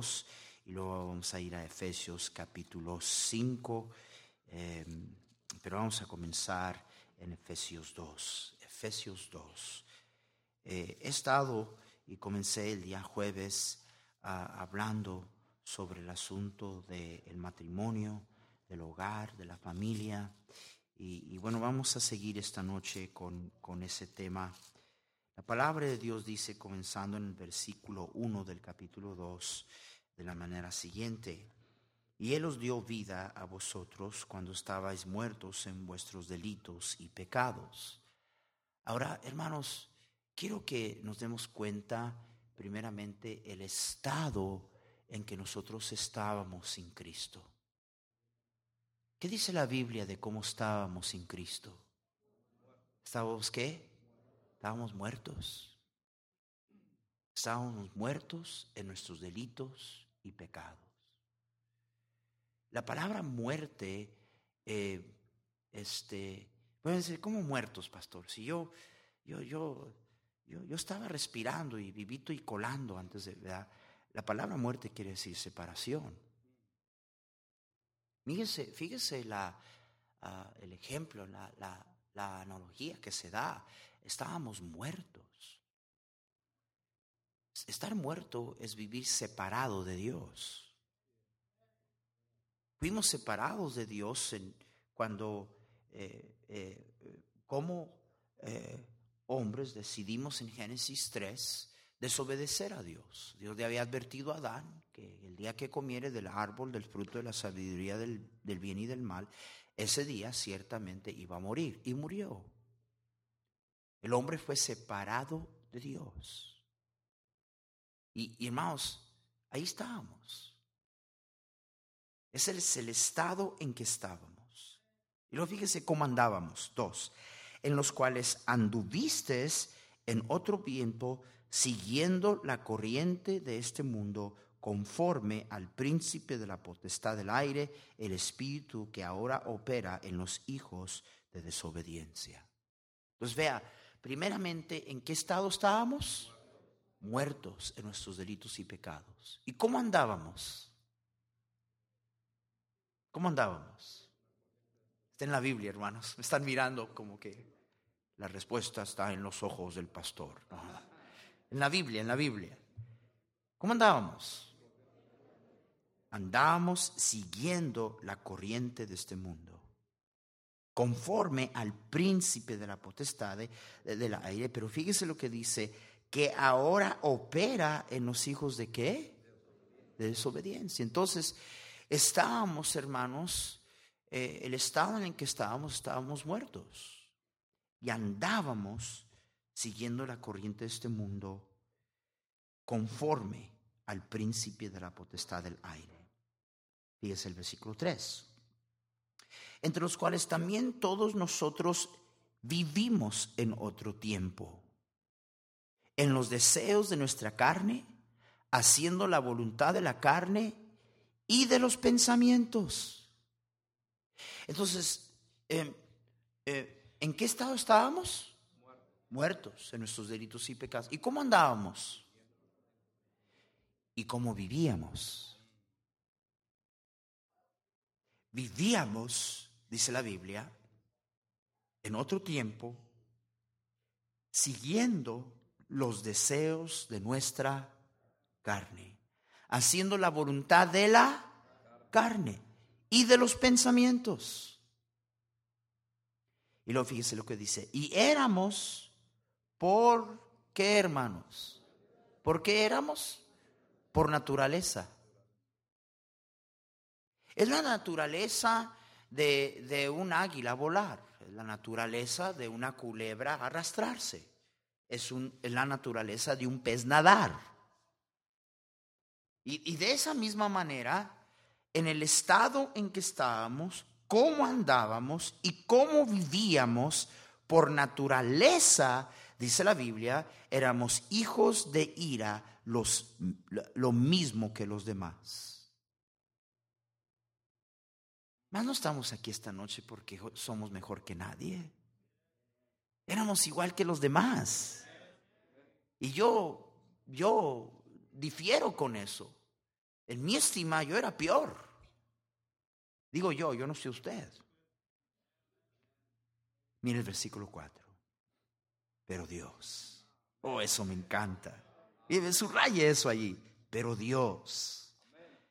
2 y luego vamos a ir a Efesios capítulo 5, em, pero vamos a comenzar en Efesios 2. Efesios 2. Eh, he estado y comencé el día jueves hablando sobre el asunto del matrimonio, del hogar, de la familia. Y, y, bueno, vamos a seguir esta noche con, con ese tema la palabra de Dios dice, comenzando en el versículo 1 del capítulo 2, de la manera siguiente, y Él os dio vida a vosotros cuando estabais muertos en vuestros delitos y pecados. Ahora, hermanos, quiero que nos demos cuenta primeramente el estado en que nosotros estábamos sin Cristo. ¿Qué dice la Biblia de cómo estábamos sin Cristo? ¿Estábamos qué? Estábamos muertos. Estábamos muertos en nuestros delitos y pecados. La palabra muerte, eh, este, pueden decir, ¿cómo muertos, pastor? Si yo, yo, yo, yo, yo estaba respirando y vivito y colando antes de, ¿verdad? La palabra muerte quiere decir separación. Fíjese, fíjese la, uh, el ejemplo, la, la analogía que se da estábamos muertos. Estar muerto es vivir separado de Dios. Fuimos separados de Dios en, cuando eh, eh, como eh, hombres decidimos en Génesis 3 desobedecer a Dios. Dios le había advertido a Adán que el día que comiere del árbol del fruto de la sabiduría del, del bien y del mal, ese día ciertamente iba a morir. Y murió. El hombre fue separado de Dios. Y, hermanos, ahí estábamos. Ese es el estado en que estábamos. Y luego fíjese cómo andábamos. Dos, en los cuales anduviste en otro viento, siguiendo la corriente de este mundo, conforme al príncipe de la potestad del aire, el espíritu que ahora opera en los hijos de desobediencia. Entonces vea, Primeramente, ¿en qué estado estábamos? Muertos en nuestros delitos y pecados. ¿Y cómo andábamos? ¿Cómo andábamos? Está en la Biblia, hermanos. Me están mirando como que la respuesta está en los ojos del pastor. En la Biblia, en la Biblia. ¿Cómo andábamos? Andábamos siguiendo la corriente de este mundo conforme al príncipe de la potestad del aire. Pero fíjese lo que dice, que ahora opera en los hijos de qué? De desobediencia. Entonces, estábamos, hermanos, eh, el estado en el que estábamos, estábamos muertos. Y andábamos siguiendo la corriente de este mundo conforme al príncipe de la potestad del aire. Fíjese el versículo 3 entre los cuales también todos nosotros vivimos en otro tiempo, en los deseos de nuestra carne, haciendo la voluntad de la carne y de los pensamientos. Entonces, em, eh, ¿en qué estado estábamos? Muertos en nuestros delitos y pecados. ¿Y cómo andábamos? ¿Y cómo vivíamos? Vivíamos dice la Biblia, en otro tiempo, siguiendo los deseos de nuestra carne, haciendo la voluntad de la carne y de los pensamientos. Y luego fíjese lo que dice, y éramos, ¿por qué hermanos? ¿Por qué éramos? por naturaleza. Es la naturaleza de, de un águila volar, la naturaleza de una culebra arrastrarse, es, un, es la naturaleza de un pez nadar. Y, y de esa misma manera, en el estado en que estábamos, cómo andábamos y cómo vivíamos por naturaleza, dice la Biblia, éramos hijos de ira, los, lo mismo que los demás. Más no estamos aquí esta noche porque somos mejor que nadie. Éramos igual que los demás. Y yo, yo difiero con eso. En mi estima yo era peor. Digo yo, yo no sé usted. Mire el versículo 4. Pero Dios. Oh, eso me encanta. Y subraye eso allí. Pero Dios,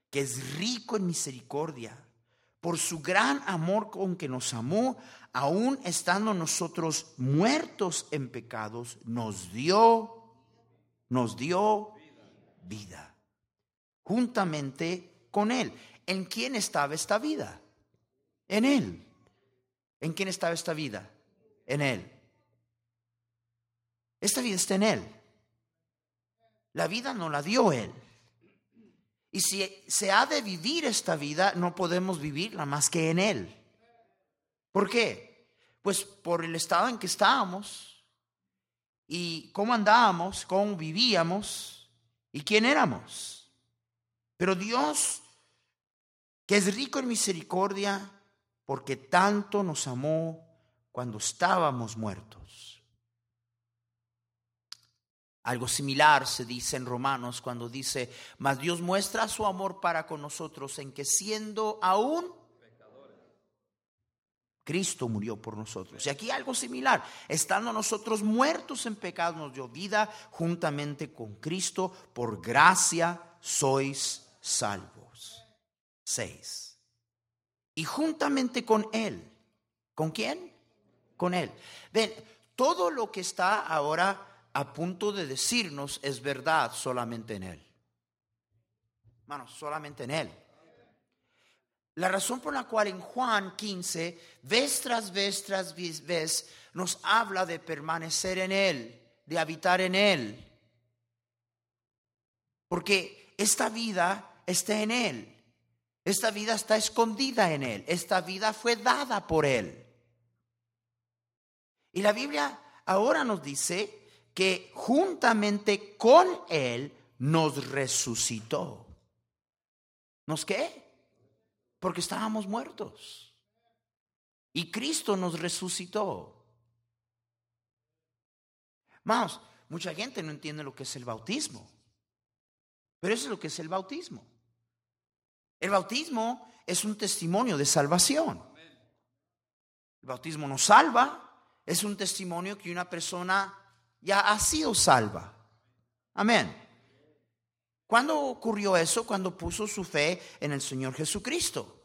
que es rico en misericordia, por su gran amor con que nos amó, aún estando nosotros muertos en pecados, nos dio, nos dio vida, juntamente con Él. ¿En quién estaba esta vida? En Él. ¿En quién estaba esta vida? En Él. Esta vida está en Él. La vida no la dio Él. Y si se ha de vivir esta vida, no podemos vivirla más que en Él. ¿Por qué? Pues por el estado en que estábamos y cómo andábamos, cómo vivíamos y quién éramos. Pero Dios, que es rico en misericordia, porque tanto nos amó cuando estábamos muertos algo similar se dice en Romanos cuando dice, mas Dios muestra su amor para con nosotros en que siendo aún Cristo murió por nosotros. Y aquí algo similar, estando nosotros muertos en pecado, nos dio vida juntamente con Cristo, por gracia sois salvos. Seis. Y juntamente con Él. ¿Con quién? Con Él. Ven, todo lo que está ahora a punto de decirnos es verdad solamente en Él. Hermanos, solamente en Él. La razón por la cual en Juan 15, vez tras vez tras vez, nos habla de permanecer en Él, de habitar en Él. Porque esta vida está en Él. Esta vida está escondida en Él. Esta vida fue dada por Él. Y la Biblia ahora nos dice que juntamente con Él nos resucitó. ¿Nos qué? Porque estábamos muertos. Y Cristo nos resucitó. Vamos, mucha gente no entiende lo que es el bautismo. Pero eso es lo que es el bautismo. El bautismo es un testimonio de salvación. El bautismo nos salva, es un testimonio que una persona ya ha sido salva. Amén. ¿Cuándo ocurrió eso? Cuando puso su fe en el Señor Jesucristo.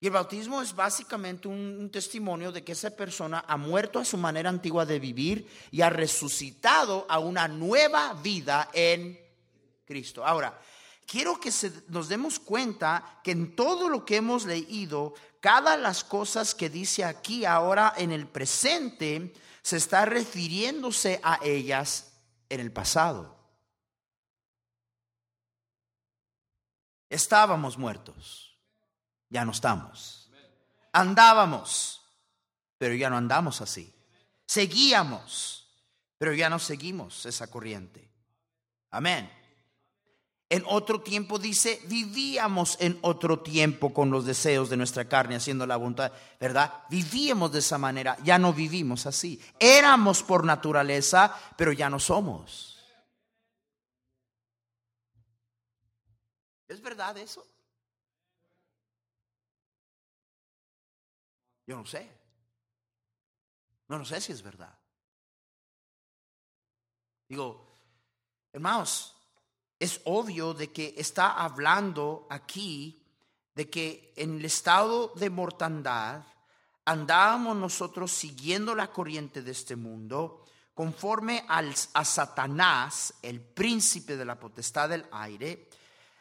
Y el bautismo es básicamente un, testimonio de que esa persona ha muerto a su manera antigua de vivir y ha resucitado a una nueva vida en Cristo. Ahora, quiero que nos demos cuenta que en todo lo que hemos leído, cada las cosas que dice aquí ahora en el presente, se está refiriéndose a ellas en el pasado. Estábamos muertos, ya no estamos. Andábamos, pero ya no andamos así. Seguíamos, pero ya no seguimos esa corriente. Amén. En otro tiempo dice, vivíamos en otro tiempo con los deseos de nuestra carne, haciendo la voluntad, ¿verdad? Vivíamos de esa manera, ya no vivimos así. Éramos por naturaleza, pero ya no somos. ¿Es verdad eso? Yo no sé. No, no sé si es verdad. Digo, hermanos, es obvio de que está hablando aquí de que en el estado de mortandad andábamos nosotros siguiendo la corriente de este mundo, conforme al, a Satanás, el príncipe de la potestad del aire,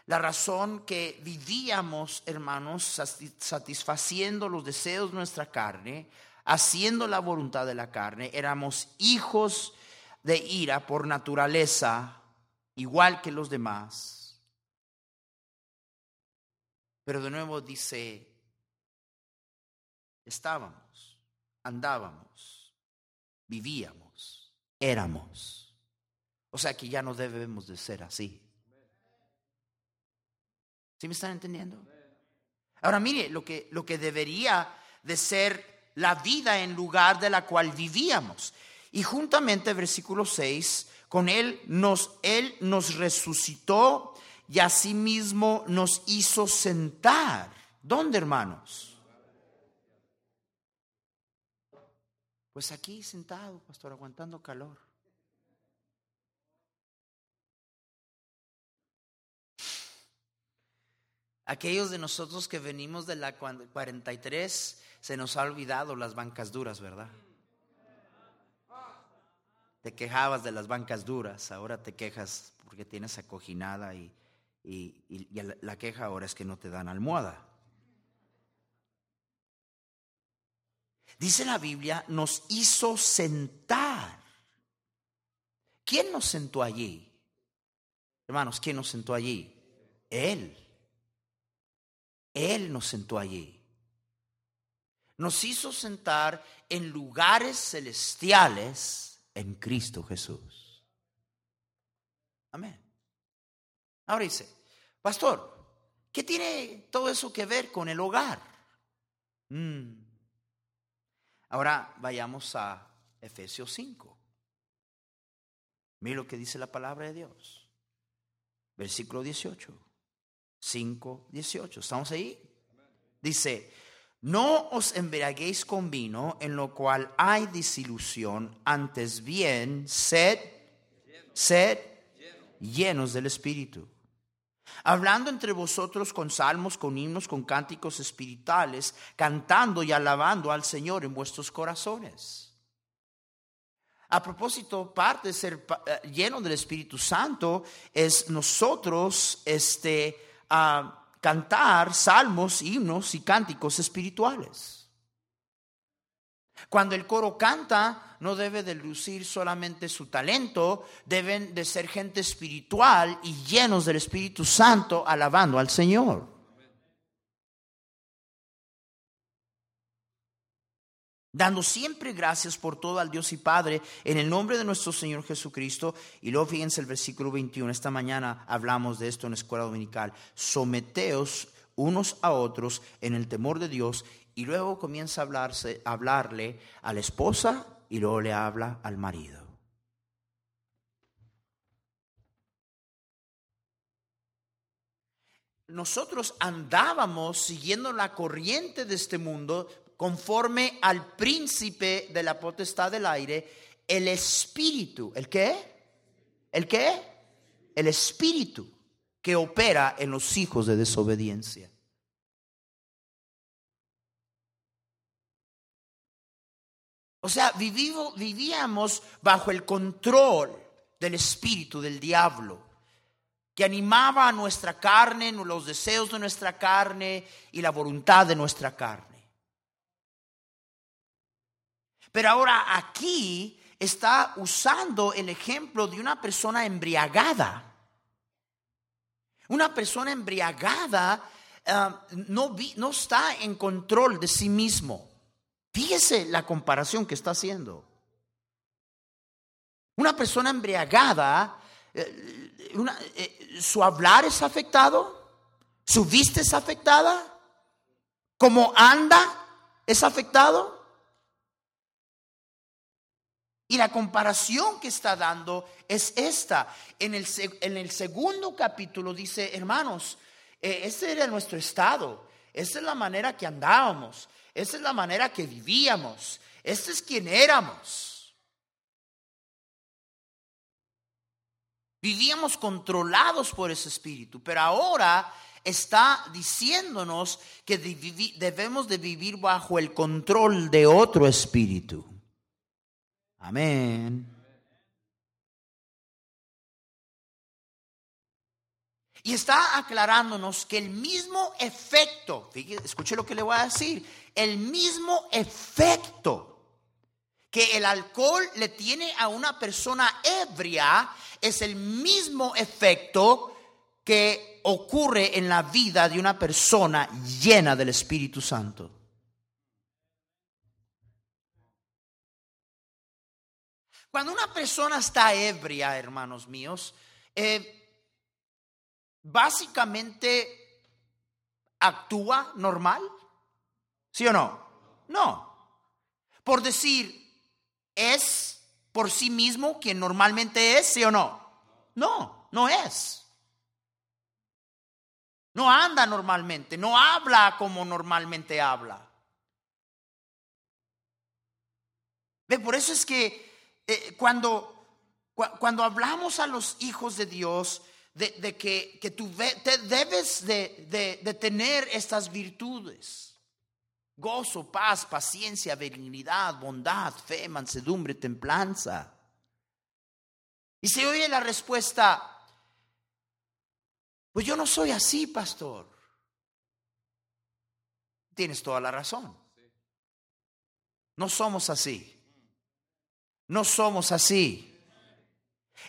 la razón que vivíamos, hermanos, satisfaciendo los deseos de nuestra carne, haciendo la voluntad de la carne, éramos hijos de ira por naturaleza, igual que los demás. Pero de nuevo dice, estábamos, andábamos, vivíamos, éramos. O sea que ya no debemos de ser así. ¿Sí me están entendiendo? Ahora mire, lo que, lo que debería de ser la vida en lugar de la cual vivíamos. Y juntamente, versículo 6, con Él nos, Él nos resucitó y asimismo nos hizo sentar. ¿Dónde, hermanos? Pues aquí sentado, pastor, aguantando calor. Aquellos de nosotros que venimos de la 43, se nos ha olvidado las bancas duras, ¿verdad? Te quejabas de las bancas duras, ahora te quejas porque tienes acojinada y, y, la queja ahora es que no te dan almohada. Dice la Biblia, nos hizo sentar. ¿Quién nos sentó allí? Hermanos, ¿quién nos sentó allí? Él. Él nos sentó allí. Nos hizo sentar en lugares celestiales en Cristo Jesús. Amén. Ahora dice, pastor, ¿qué tiene todo eso que ver con el hogar? Mm. Ahora vayamos a Efesios 5. Mira lo que dice la palabra de Dios. Versículo 18. 5, 18. ¿Estamos ahí? Dice, no os embriaguéis con vino en lo cual hay disilusión, antes bien, sed, sed llenos del Espíritu. Hablando entre vosotros con salmos, con himnos, con cánticos espirituales, cantando y alabando al Señor en vuestros corazones. A propósito, parte de ser eh, lleno del Espíritu Santo es nosotros, este, a cantar salmos, himnos y cánticos espirituales. Cuando el coro canta, no debe de lucir solamente su talento, deben de ser gente espiritual y llenos del Espíritu Santo alabando al Señor. Dando siempre gracias por todo al Dios y Padre en el nombre de nuestro Señor Jesucristo. Y luego fíjense el versículo 21, esta mañana hablamos de esto en la escuela dominical. Someteos unos a otros en el temor de Dios y luego comienza a, hablarse, a hablarle a la esposa y luego le habla al marido. Nosotros andábamos siguiendo la corriente de este mundo conforme al príncipe de la potestad del aire, el espíritu. ¿El qué? ¿El qué? El espíritu que opera en los hijos de desobediencia. O sea, vivíamos bajo el control del espíritu del diablo, que animaba a nuestra carne, los deseos de nuestra carne y la voluntad de nuestra carne. Pero ahora aquí está usando el ejemplo de una persona embriagada. Una persona embriagada ah, no, no está en control de sí mismo. Fíjese la comparación que está haciendo. Una persona embriagada, eh, eh, su hablar es afectado, su vista es afectada, cómo anda es afectado. Y la comparación que está dando es esta. En el, en el segundo capítulo dice, hermanos, ese era nuestro estado, esa es la manera que andábamos, esa es la manera que vivíamos, este es quien éramos. Vivíamos controlados por ese espíritu, pero ahora está diciéndonos que debemos de vivir bajo el control de otro espíritu. Amén. Y está aclarándonos que el mismo efecto, escuche lo que le voy a decir, el mismo efecto que el alcohol le tiene a una persona ebria es el mismo efecto que ocurre en la vida de una persona llena del Espíritu Santo. Cuando una persona está ebria, hermanos míos, eh, básicamente actúa normal, ¿sí o no? No. Por decir, ¿Es por sí mismo quien normalmente es, sí o no? No, no es. No anda normalmente, no habla como normalmente habla. Por eso es que eh, cuando, cuando hablamos a los hijos de Dios, de, que, que, tú debes de, de tener estas virtudes. Gozo, paz, paciencia, benignidad, bondad, fe, mansedumbre, templanza. Y se oye la respuesta, pues yo no soy así, pastor. Tienes toda la razón. No somos así. No somos así.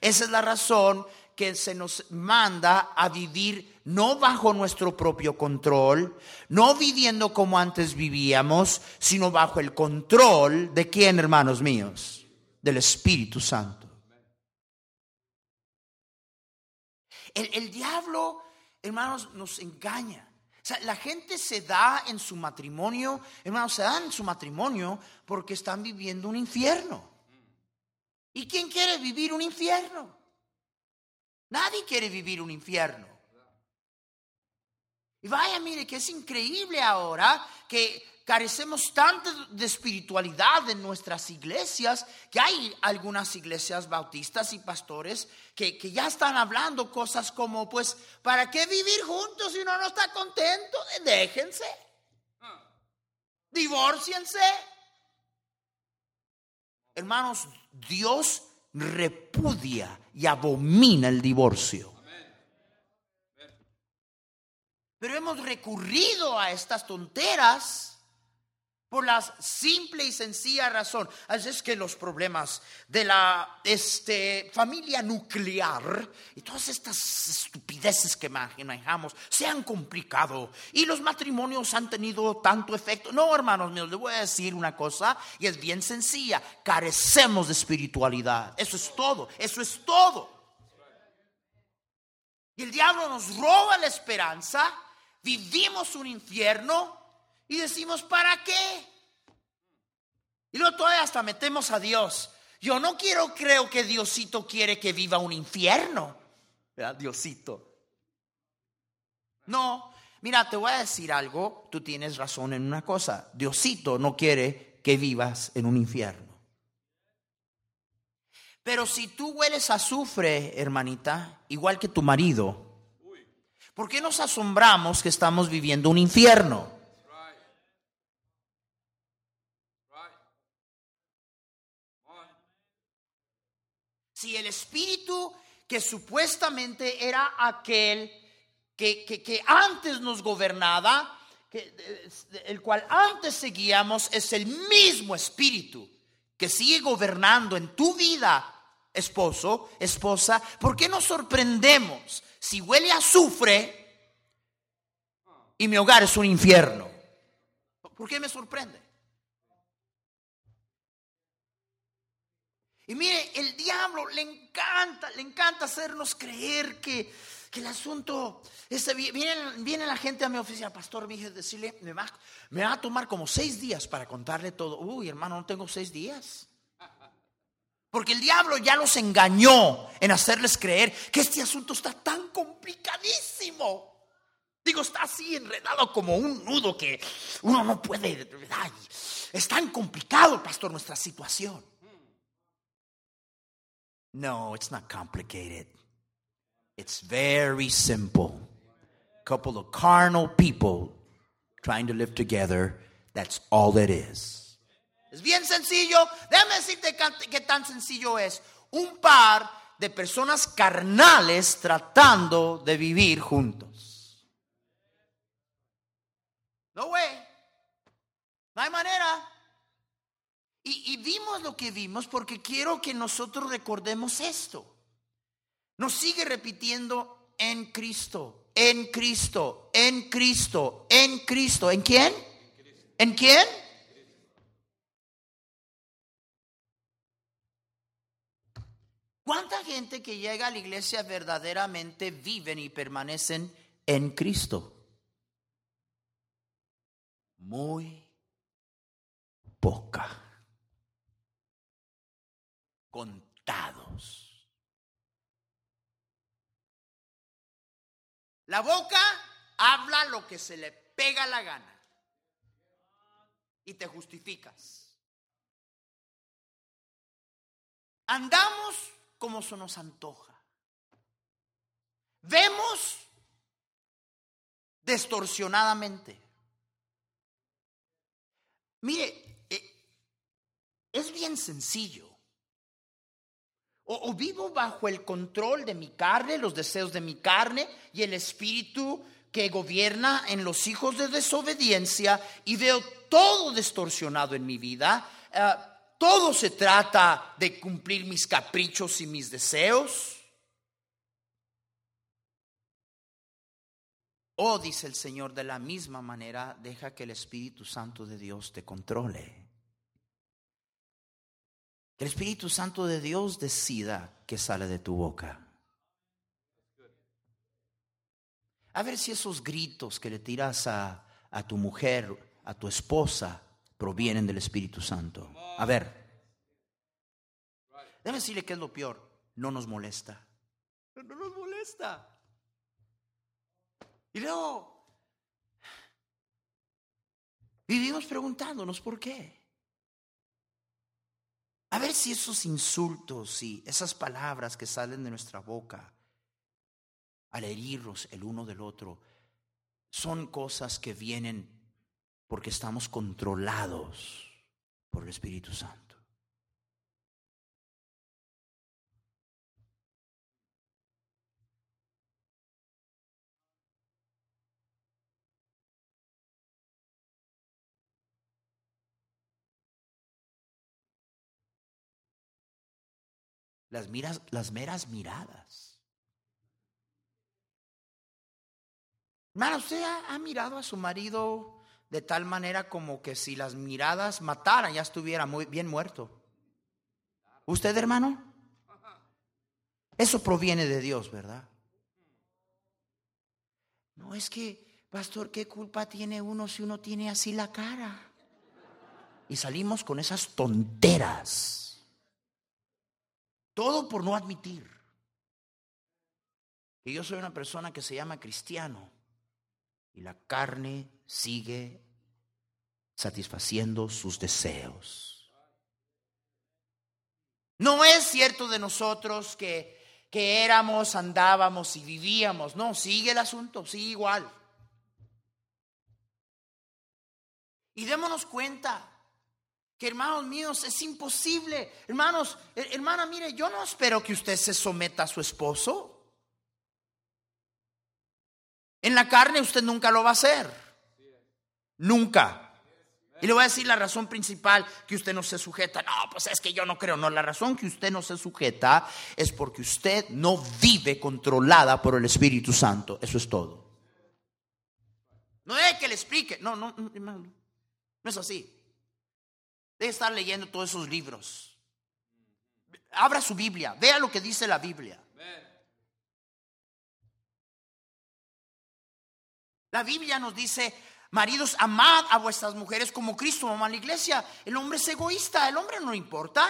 Esa es la razón que se nos manda a vivir no bajo nuestro propio control, no viviendo como antes vivíamos, sino bajo el control de quién, hermanos míos, del Espíritu Santo. El, el diablo, hermanos, nos engaña. O sea, la gente se da en su matrimonio, hermanos, se dan en su matrimonio porque están viviendo un infierno. ¿Y quién quiere vivir un infierno? Nadie quiere vivir un infierno. Y vaya, mire que es increíble ahora que carecemos tanto de espiritualidad en nuestras iglesias, que hay algunas iglesias bautistas y pastores que, que, ya están hablando cosas como, pues, ¿para qué vivir juntos si uno no está contento? Déjense. Divórciense. Hermanos, Dios repudia y abomina el divorcio. Pero hemos recurrido a estas tonteras por la simple y sencilla razón. Es que los problemas de la este, familia nuclear y todas estas estupideces que manejamos se han complicado y los matrimonios han tenido tanto efecto. No, hermanos míos, les voy a decir una cosa y es bien sencilla. Carecemos de espiritualidad. Eso es todo. Eso es todo. Y el diablo nos roba la esperanza. Vivimos un infierno y decimos, ¿para qué? Y luego todavía hasta metemos a Dios. Yo no quiero, creo que Diosito quiere que viva un infierno. ¿Verdad? Diosito. No, mira, te voy a decir algo. Tú tienes razón en una cosa. Diosito no quiere que vivas en un infierno. Pero si tú hueles a azufre, hermanita, igual que tu marido, ¿por qué nos asombramos que estamos viviendo un infierno? Si el espíritu que supuestamente era aquel que, que, antes nos gobernaba, que, el cual antes seguíamos, es el mismo espíritu que sigue gobernando en tu vida, esposo, esposa, ¿por qué nos sorprendemos si huele a azufre y mi hogar es un infierno? ¿Por qué me sorprende? Y mire, el diablo le encanta, le encanta hacernos creer que, el asunto, viene, viene, la gente a mi oficina, pastor, me decirle, me va, me va a tomar como seis días para contarle todo. Uy, hermano, no tengo seis días. Porque el diablo ya los engañó en hacerles creer que este asunto está tan complicadísimo. Digo, está así enredado como un nudo que uno no puede. es tan complicado, pastor, nuestra situación. No, it's not complicated. It's very simple. A couple of carnal people trying to live together. That's all it is. Es bien sencillo. Déjame decirte qué tan sencillo es. Un par de personas carnales tratando de vivir juntos. No, güey. No hay manera. Y, vimos lo que vimos porque quiero que nosotros recordemos esto. Nos sigue repitiendo en Cristo, en Cristo, en Cristo, en Cristo. ¿En quién? ¿En quién? ¿Cuánta gente que llega a la iglesia verdaderamente viven y permanecen en Cristo? Muy poca. Contados. La boca habla lo que se le pega la gana y te justificas. Andamos como se nos antoja. Vemos distorsionadamente. Mire, eh, es bien sencillo. O, vivo bajo el control de mi carne, los deseos de mi carne y el espíritu que gobierna en los hijos de desobediencia y veo todo distorsionado en mi vida. Uh, todo se trata de cumplir mis caprichos y mis deseos. O oh, dice el Señor, de la misma manera, deja que el Espíritu Santo de Dios te controle. Que el Espíritu Santo de Dios decida que sale de tu boca. A ver si esos gritos que le tiras a, a tu mujer, a tu esposa, provienen del Espíritu Santo. A ver, déjame decirle qué es lo peor. No nos molesta. No nos molesta. Y luego vivimos preguntándonos por qué. A ver si esos insultos y esas palabras que salen de nuestra boca al herirnos el uno del otro son cosas que vienen porque estamos controlados por el Espíritu Santo. Las, miras, las meras miradas. Hermano, ¿usted ha, ha mirado a su marido de tal manera como que si las miradas mataran ya estuviera muy bien muerto. ¿Usted, hermano? Eso proviene de Dios, ¿verdad? No es que, pastor, ¿qué culpa tiene uno si uno tiene así la cara? Y salimos con esas tonteras. Todo por no admitir que yo soy una persona que se llama cristiano y la carne sigue satisfaciendo sus deseos. No es cierto de nosotros que, que éramos, andábamos y vivíamos. No, sigue el asunto, sigue igual. Y démonos cuenta que hermanos míos, es imposible. Hermanos, hermana, mire, yo no espero que usted se someta a su esposo. En la carne usted nunca lo va a hacer. Nunca. Y le voy a decir la razón principal que usted no se sujeta. No, pues es que yo no creo. No, la razón que usted no se sujeta es porque usted no vive controlada por el Espíritu Santo. Eso es todo. No es que le explique. No, no, no, no es así. Debe estar leyendo todos esos libros. Abra su Biblia. Vea lo que dice la Biblia. La Biblia nos dice, maridos, amad a vuestras mujeres como Cristo ama a la iglesia. El hombre es egoísta, el hombre no importa.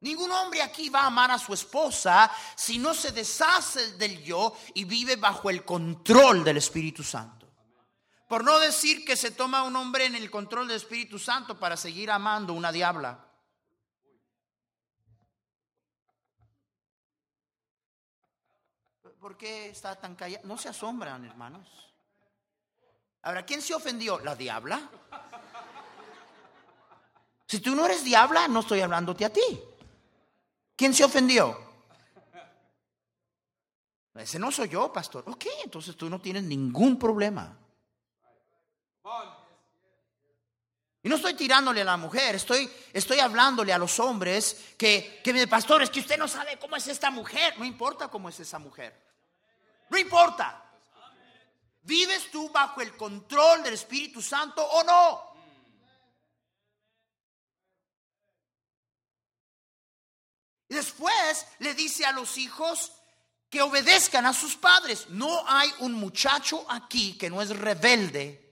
Ningún hombre aquí va a amar a su esposa si no se deshace del yo y vive bajo el control del Espíritu Santo. Por no decir que se toma un hombre en el control del Espíritu Santo para seguir amando una diabla. ¿Por qué está tan callado? No se asombran, hermanos. Ahora, ¿quién se ofendió? ¿La diabla? Si tú no eres diabla, no estoy hablándote a ti. ¿Quién se ofendió? Ese no soy yo, pastor. Ok, entonces tú no tienes ningún problema. Y no estoy tirándole a la mujer, estoy, estoy hablándole a los hombres que, que, pastor, es que usted no sabe cómo es esta mujer. No importa cómo es esa mujer. No importa. ¿Vives tú bajo el control del Espíritu Santo o no? Y después le dice a los hijos que obedezcan a sus padres. No hay un muchacho aquí que no es rebelde,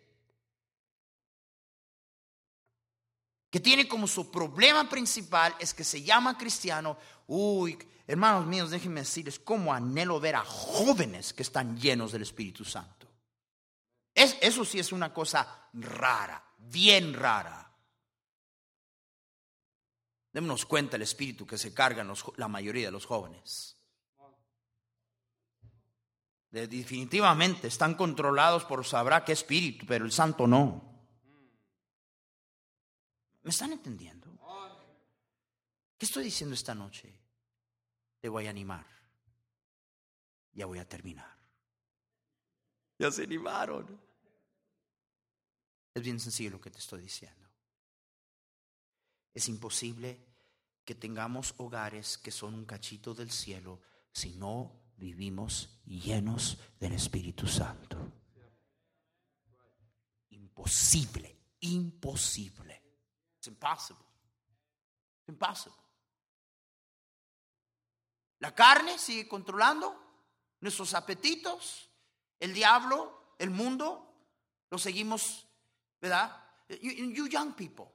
que tiene como su problema principal es que se llama cristiano. Uy, hermanos míos, déjenme decirles cómo anhelo ver a jóvenes que están llenos del Espíritu Santo. Es, eso sí es una cosa rara, bien rara. Démonos cuenta el espíritu que se cargan la mayoría de los jóvenes. definitivamente están controlados por sabrá qué espíritu, pero el santo no. ¿Me están entendiendo? ¿Qué estoy diciendo esta noche? Te voy a animar. Ya voy a terminar. Ya se animaron. Es bien sencillo lo que te estoy diciendo. Es imposible que tengamos hogares que son un cachito del cielo si no vivimos llenos del Espíritu Santo. Imposible, imposible. Es imposible. Imposible. La carne sigue controlando nuestros apetitos, el diablo, el mundo, lo seguimos, ¿verdad? you young people,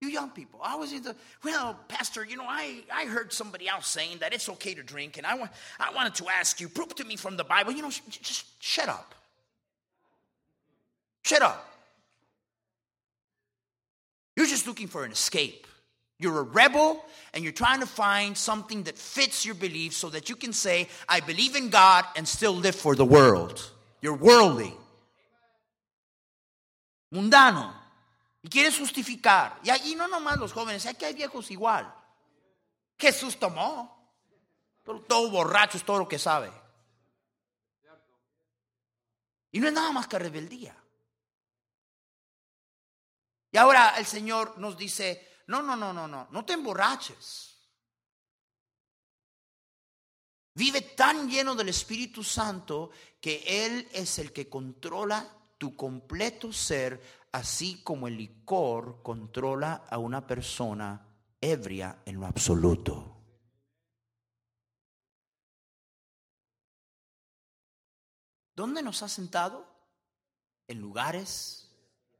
you young people, I was in the well, Pastor, you know, I, I heard somebody else saying that it's okay to drink, and I, want, I wanted to ask you, prove to me from the Bible, you know, just shut up. Shut up. Looking for an escape. You're a rebel and you're trying to find something that fits your beliefs so that you can say, I believe in God and still live for the world. You're worldly. Mundano. Y quieres justificar. Y allí no nomás los jóvenes, aquí hay viejos igual. Jesús tomó. Todo borracho es todo lo que sabe. Y no es nada más que rebeldía. Y ahora el Señor nos dice, no, no, no, no, no, no te emborraches. Vive tan lleno del Espíritu Santo que Él es el que controla tu completo ser así como el licor controla a una persona ebria en lo absoluto. ¿Dónde nos ha sentado? En lugares,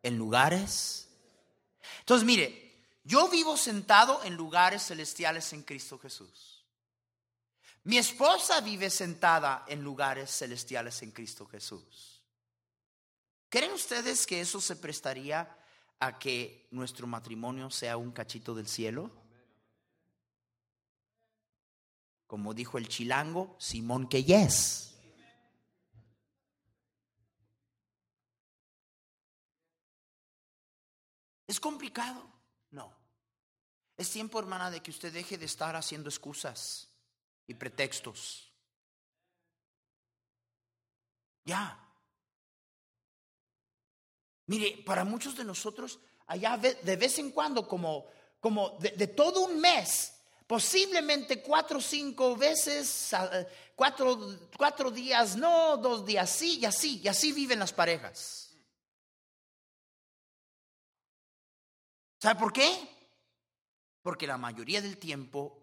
en lugares. Entonces, mire, yo vivo sentado en lugares celestiales en Cristo Jesús. Mi esposa vive sentada en lugares celestiales en Cristo Jesús. ¿Creen ustedes que eso se prestaría a que nuestro matrimonio sea un cachito del cielo? Como dijo el chilango, Simón que ¿Es complicado? No. Es tiempo, hermana, de que usted deje de estar haciendo excusas y pretextos. Ya. Mire, para muchos de nosotros, allá de vez en cuando, como, como de, todo un mes, posiblemente cuatro o cinco veces, cuatro, cuatro días no, dos días sí, y así, y así viven las parejas. ¿Sabe por qué? Porque la mayoría del tiempo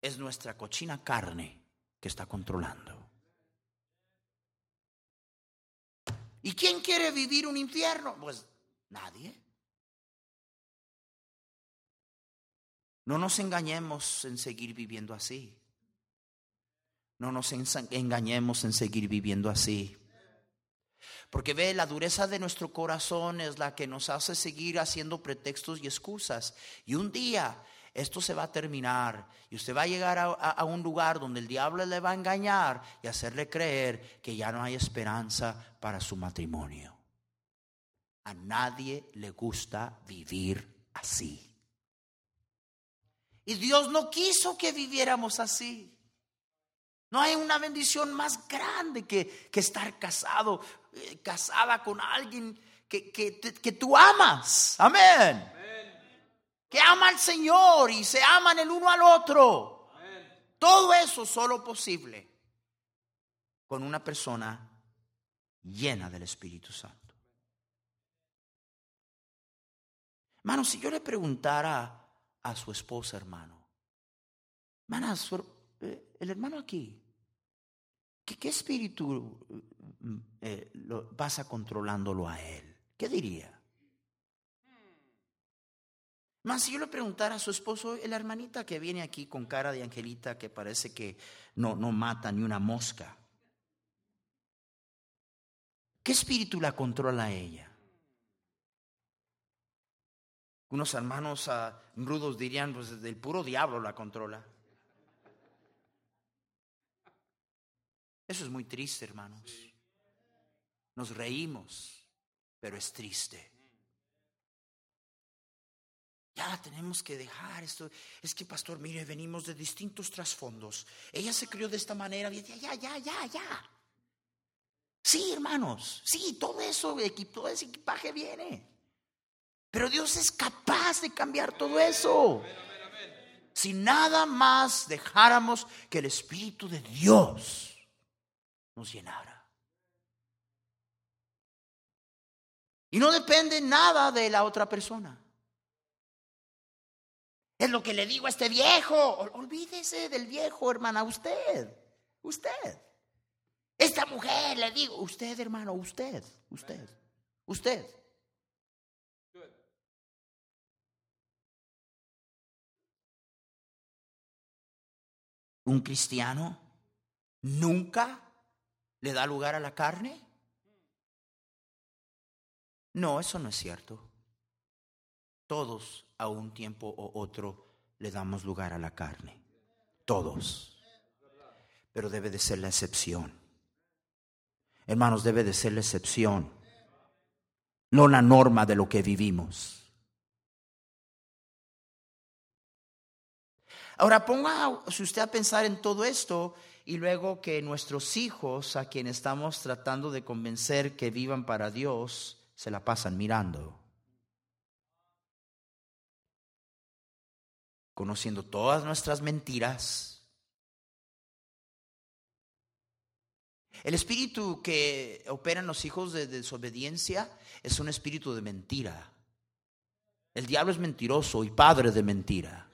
es nuestra cochina carne que está controlando. ¿Y quién quiere vivir un infierno? Pues nadie. No nos engañemos en seguir viviendo así. No nos engañemos en seguir viviendo así. Porque ve, la dureza de nuestro corazón es la que nos hace seguir haciendo pretextos y excusas. Y un día esto se va a terminar y usted va a llegar a, un lugar donde el diablo le va a engañar y hacerle creer que ya no hay esperanza para su matrimonio. A nadie le gusta vivir así. Y Dios no quiso que viviéramos así. No hay una bendición más grande que, que estar casado, eh, casada con alguien que, que, que tú amas. Amén. Que ama al Señor y se aman el uno al otro. Todo eso solo posible con una persona llena del Espíritu Santo. Hermano, si yo le preguntara a su esposa, hermano, hermana, eh, el hermano aquí, ¿qué, espíritu mm, eh, lo, pasa controlándolo a él? ¿Qué diría? Más si yo le preguntara a su esposo, la hermanita que viene aquí con cara de angelita que parece que no, no mata ni una mosca, ¿qué espíritu la controla a ella? Unos hermanos uh, rudos dirían, pues del puro diablo la controla. Eso es muy triste, hermanos. Nos reímos, pero es triste. Ya tenemos que dejar esto. Es que, pastor, mire, venimos de distintos trasfondos. Ella se crió de esta manera. Ya, ya, ya, ya, ya. Sí, hermanos. Sí, todo eso, todo ese equipaje viene. Pero Dios es capaz de cambiar todo eso. Si nada más dejáramos que el Espíritu de Dios nos llenara. Y no depende nada de la otra persona. Es lo que le digo a este viejo. Olvídese del viejo, hermana, usted. Usted. Esta mujer, le digo, usted, hermano, usted, usted, usted. Un cristiano nunca le da lugar a la carne. No, eso no es cierto. Todos a un tiempo o otro le damos lugar a la carne. Todos. Pero debe de ser la excepción. Hermanos, debe de ser la excepción. No la norma de lo que vivimos. Ahora ponga si usted a pensar en todo esto y luego que nuestros hijos, a quienes estamos tratando de convencer que vivan para Dios, se la pasan mirando. conociendo todas nuestras mentiras. El espíritu que opera en los hijos de desobediencia es un espíritu de mentira. El diablo es mentiroso y padre de mentira.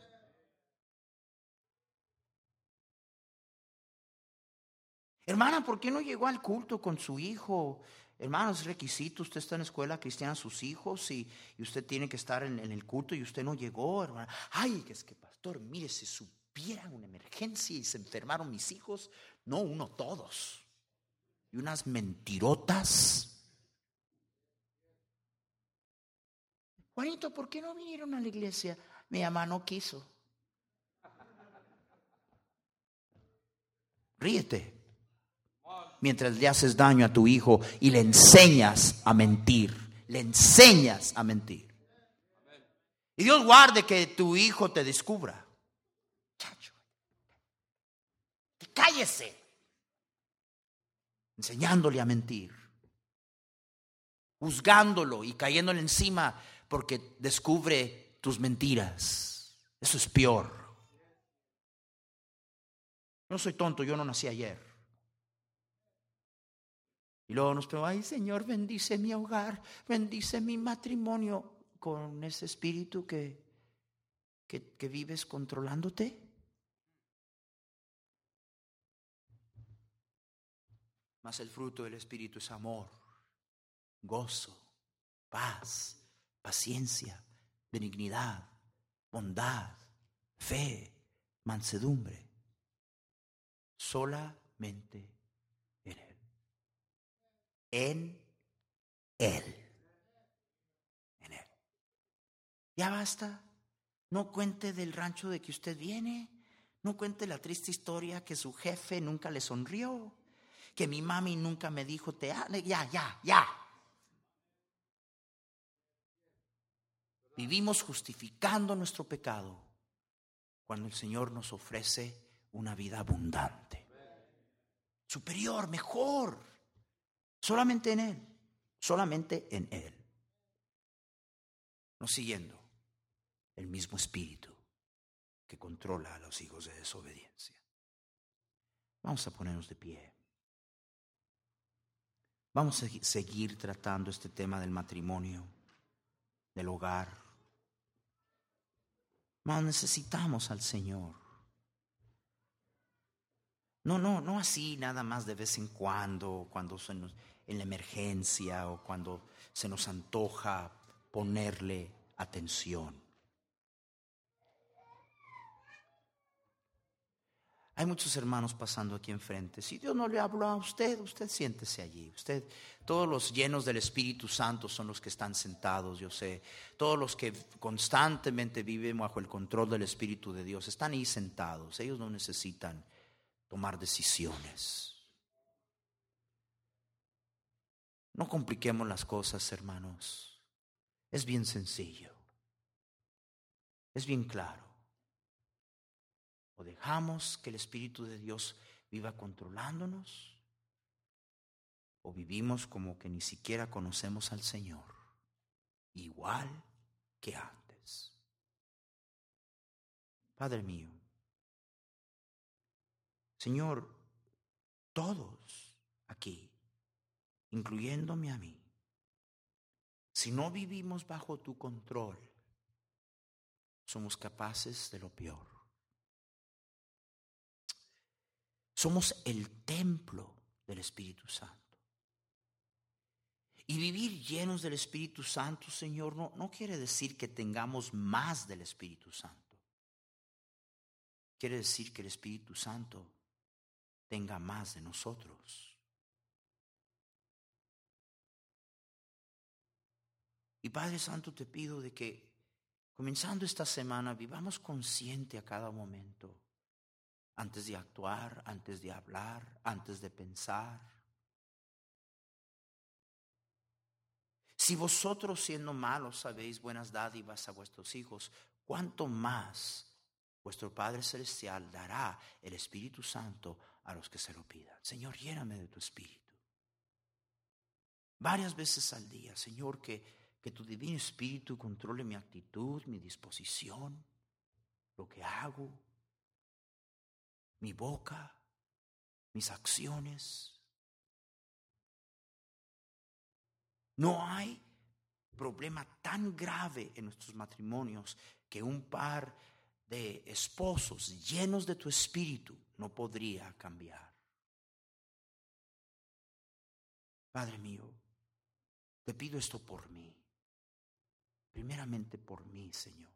Hermana, ¿por qué no llegó al culto con su hijo? Hermanos, es requisito, usted está en escuela cristiana, sus hijos, y, usted tiene que estar en, el culto y usted no llegó, hermana. Ay, es que pastor, mire, si supiera una emergencia y se enfermaron mis hijos, no uno, todos. Y unas mentirotas. Juanito, ¿por qué no vinieron a la iglesia? Mi mamá no quiso. Ríete mientras le haces daño a tu hijo y le enseñas a mentir. Le enseñas a mentir. Y Dios guarde que tu hijo te descubra. Chacho. Cállese. Enseñándole a mentir. Juzgándolo y cayéndole encima porque descubre tus mentiras. Eso es peor. No soy tonto, yo no nací ayer. Y luego nos preguntamos, ay Señor, bendice mi hogar, bendice mi matrimonio con ese espíritu que, que, que vives controlándote. Mas el fruto del espíritu es amor, gozo, paz, paciencia, benignidad, bondad, fe, mansedumbre. Solamente en Él. En Él. Ya basta. No cuente del rancho de que usted viene. No cuente la triste historia que su jefe nunca le sonrió. Que mi mami nunca me dijo te Ya, ya, ya. Vivimos justificando nuestro pecado cuando el Señor nos ofrece una vida abundante, superior, mejor, solamente en Él, solamente en Él. No siguiendo el mismo espíritu que controla a los hijos de desobediencia. Vamos a ponernos de pie. Vamos a seguir tratando este tema del matrimonio, del hogar. Más necesitamos al Señor. No, no, no así nada más de vez en cuando, cuando en la emergencia o cuando se nos antoja ponerle atención. Hay muchos hermanos pasando aquí enfrente. Si Dios no le habló a usted, usted siéntese allí. Usted, todos los llenos del Espíritu Santo son los que están sentados, yo sé. Todos los que constantemente viven bajo el control del Espíritu de Dios están ahí sentados. Ellos no necesitan tomar decisiones. No compliquemos las cosas, hermanos. Es bien sencillo. Es bien claro. O dejamos que el Espíritu de Dios viva controlándonos, o vivimos como que ni siquiera conocemos al Señor, igual que antes. Padre mío, Señor, todos aquí, incluyéndome a mí, si no vivimos bajo tu control, somos capaces de lo peor. Somos el templo del Espíritu Santo. Y vivir llenos del Espíritu Santo, Señor, no, no quiere decir que tengamos más del Espíritu Santo. Quiere decir que el Espíritu Santo tenga más de nosotros. Y Padre Santo, te pido de que comenzando esta semana vivamos consciente a cada momento antes de actuar, antes de hablar, antes de pensar. Si vosotros siendo malos sabéis buenas dádivas a vuestros hijos, ¿cuánto más vuestro Padre Celestial dará el Espíritu Santo a los que se lo pidan? Señor, lléname de tu Espíritu. Varias veces al día, Señor, que, que tu divino Espíritu controle mi actitud, mi disposición, lo que hago, mi boca, mis acciones. No hay problema tan grave en nuestros matrimonios que un par de esposos llenos de tu espíritu no podría cambiar. Padre mío, te pido esto por mí. Primeramente por mí, Señor.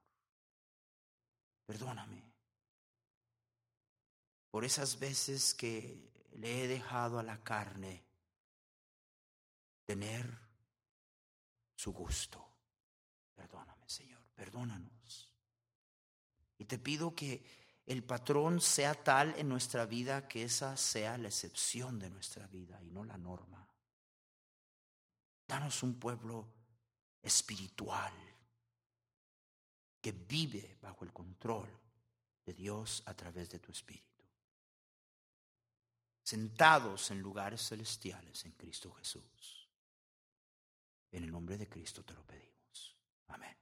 Perdóname por esas veces que le he dejado a la carne tener su gusto. Perdóname, Señor, perdónanos. Y te pido que el patrón sea tal en nuestra vida que esa sea la excepción de nuestra vida y no la norma. Danos un pueblo espiritual que vive bajo el control de Dios a través de tu Espíritu sentados en lugares celestiales en Cristo Jesús. En el nombre de Cristo te lo pedimos. Amén.